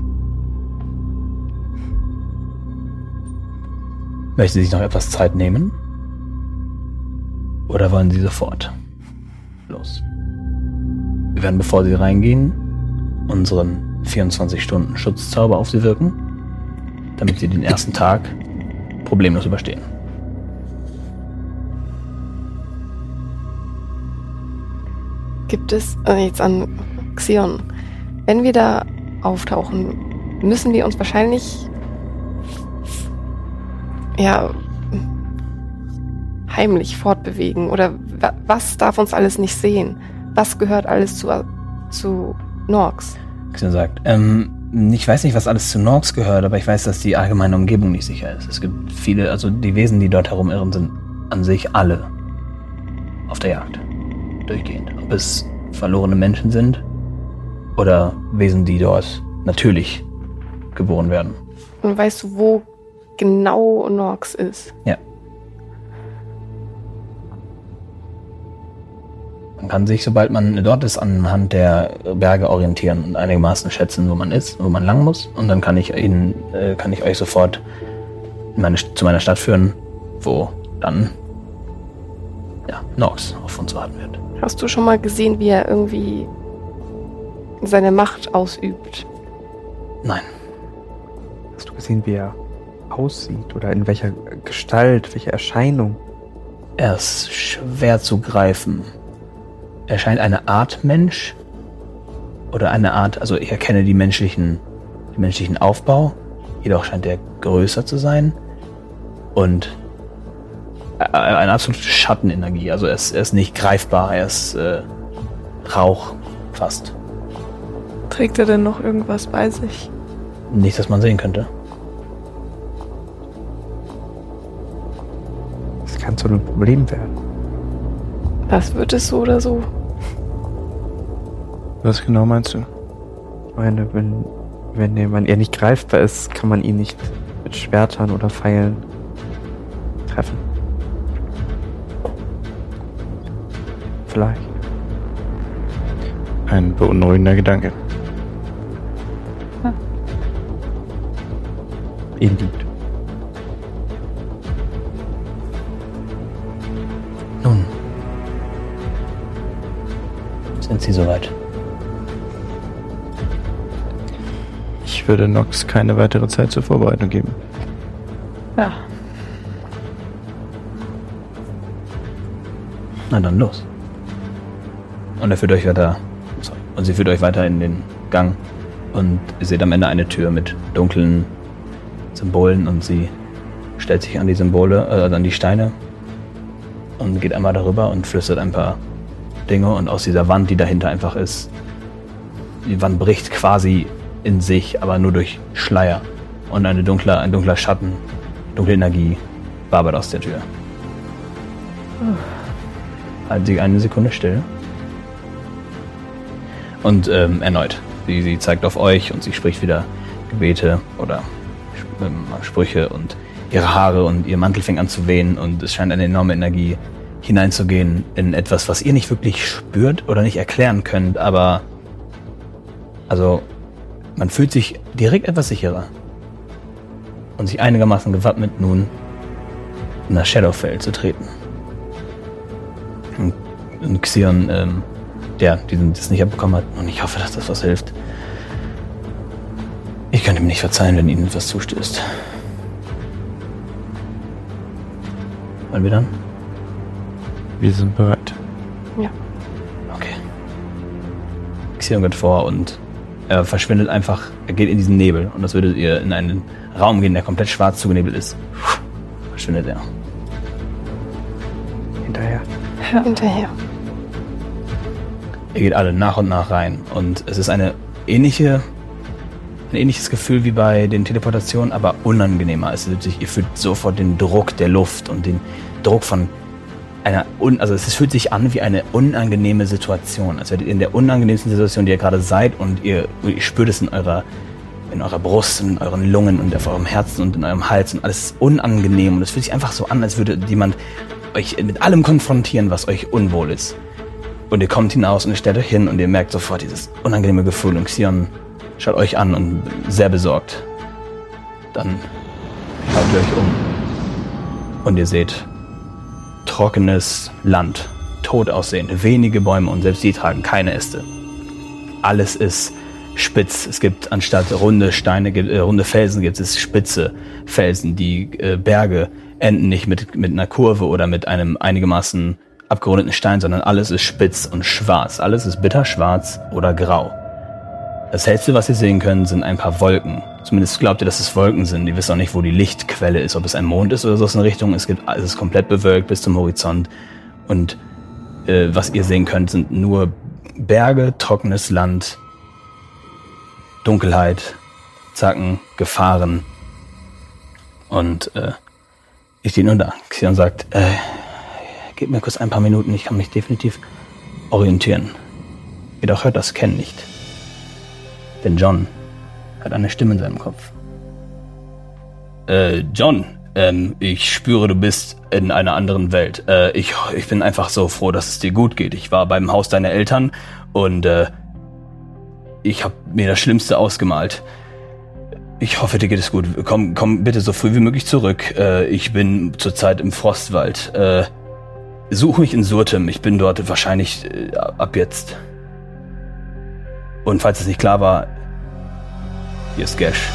Möchten Sie sich noch etwas Zeit nehmen? Oder wollen Sie sofort? Los. Wir werden, bevor Sie reingehen, unseren 24-Stunden-Schutzzauber auf Sie wirken, damit Sie den ersten Tag problemlos überstehen. Gibt es äh, jetzt an Xion, wenn wir da auftauchen, müssen wir uns wahrscheinlich ja heimlich fortbewegen oder wa was darf uns alles nicht sehen? Was gehört alles zu zu Norks? Xion sagt, ähm, ich weiß nicht, was alles zu Norks gehört, aber ich weiß, dass die allgemeine Umgebung nicht sicher ist. Es gibt viele, also die Wesen, die dort herumirren, sind an sich alle auf der Jagd. Durchgehend. Ob es verlorene Menschen sind oder Wesen, die dort natürlich geboren werden. Und weißt du, wo genau Norks ist? Man kann sich, sobald man dort ist, anhand der Berge orientieren und einigermaßen schätzen, wo man ist, wo man lang muss. Und dann kann ich Ihnen, äh, kann ich euch sofort in meine, zu meiner Stadt führen, wo dann ja, Nox auf uns warten wird. Hast du schon mal gesehen, wie er irgendwie seine Macht ausübt? Nein, Hast du gesehen, wie er aussieht oder in welcher Gestalt, welche Erscheinung? er ist schwer zu greifen. Er scheint eine Art Mensch oder eine Art, also ich erkenne die menschlichen, den menschlichen Aufbau, jedoch scheint er größer zu sein und äh, eine absolute Schattenenergie. Also er ist, er ist nicht greifbar, er ist äh, Rauch fast. Trägt er denn noch irgendwas bei sich? Nicht, dass man sehen könnte. Das kann zu einem Problem werden. Das wird es so oder so. Was genau meinst du? Ich meine, wenn, wenn jemand eher nicht greifbar ist, kann man ihn nicht mit Schwertern oder Pfeilen treffen. Vielleicht. Ein beunruhigender Gedanke. Indeed. Nun. Sind Sie soweit? Ich würde Nox keine weitere Zeit zur Vorbereitung geben. Ja. Na dann los. Und er führt euch weiter. Sorry. Und sie führt euch weiter in den Gang. Und ihr seht am Ende eine Tür mit dunklen Symbolen und sie stellt sich an die Symbole, äh, an die Steine und geht einmal darüber und flüstert ein paar Dinge und aus dieser Wand, die dahinter einfach ist, die Wand bricht quasi in sich, aber nur durch Schleier und eine dunkler, ein dunkler Schatten, dunkle Energie wabert aus der Tür. Halten Sie eine Sekunde still. Und ähm, erneut. Sie, sie zeigt auf euch und sie spricht wieder Gebete oder ähm, Sprüche und ihre Haare und ihr Mantel fängt an zu wehen und es scheint eine enorme Energie hineinzugehen in etwas, was ihr nicht wirklich spürt oder nicht erklären könnt, aber also man fühlt sich direkt etwas sicherer und sich einigermaßen gewappnet nun in das Shadowfell zu treten. Und, und Xion, ähm, der diesen das nicht abbekommen hat, und ich hoffe, dass das was hilft. Ich könnte mir nicht verzeihen, wenn Ihnen etwas zustößt. Wollen wir dann? Wir sind bereit. Okay. Xion geht vor und er verschwindet einfach, er geht in diesen Nebel und das würdet ihr in einen Raum gehen, der komplett schwarz zugenebelt ist. Verschwindet er. Hinterher. Hinterher. Ihr geht alle nach und nach rein und es ist eine ähnliche, ein ähnliches Gefühl wie bei den Teleportationen, aber unangenehmer. Es ist ihr fühlt sofort den Druck der Luft und den Druck von einer, un, also es fühlt sich an wie eine unangenehme Situation. Als werdet ihr in der unangenehmsten Situation, die ihr gerade seid und ihr, ihr spürt es in eurer, in eurer Brust in euren Lungen und auf eurem Herzen und in eurem Hals und alles ist unangenehm und es fühlt sich einfach so an, als würde jemand euch mit allem konfrontieren, was euch unwohl ist. Und ihr kommt hinaus und ihr stellt euch hin und ihr merkt sofort dieses unangenehme Gefühl. Und Xion schaut euch an und sehr besorgt. Dann schaut ihr euch um. Und ihr seht trockenes Land, tot aussehend, wenige Bäume und selbst die tragen keine Äste. Alles ist spitz. Es gibt anstatt runde Steine, äh, runde Felsen gibt es spitze Felsen. Die äh, Berge enden nicht mit, mit einer Kurve oder mit einem einigermaßen abgerundeten Stein, sondern alles ist spitz und schwarz. Alles ist bitterschwarz oder grau. Das hellste, was ihr sehen könnt, sind ein paar Wolken. Zumindest glaubt ihr, dass es Wolken sind. Ihr wisst auch nicht, wo die Lichtquelle ist, ob es ein Mond ist oder so in Richtung. Es, gibt, es ist komplett bewölkt bis zum Horizont. Und äh, was ihr sehen könnt, sind nur Berge, trockenes Land, Dunkelheit, Zacken, Gefahren. Und äh, ich stehe nur da. Xion sagt, äh, gib mir kurz ein paar Minuten, ich kann mich definitiv orientieren. Jedoch hört das Ken nicht. Denn John hat eine Stimme in seinem Kopf. Äh, John, ähm, ich spüre, du bist in einer anderen Welt. Äh, ich, ich bin einfach so froh, dass es dir gut geht. Ich war beim Haus deiner Eltern und äh, ich habe mir das Schlimmste ausgemalt. Ich hoffe, dir geht es gut. Komm, komm bitte so früh wie möglich zurück. Äh, ich bin zurzeit im Frostwald. Äh, such mich in Surtem. Ich bin dort wahrscheinlich äh, ab jetzt. Und falls es nicht klar war, hier ist Gash.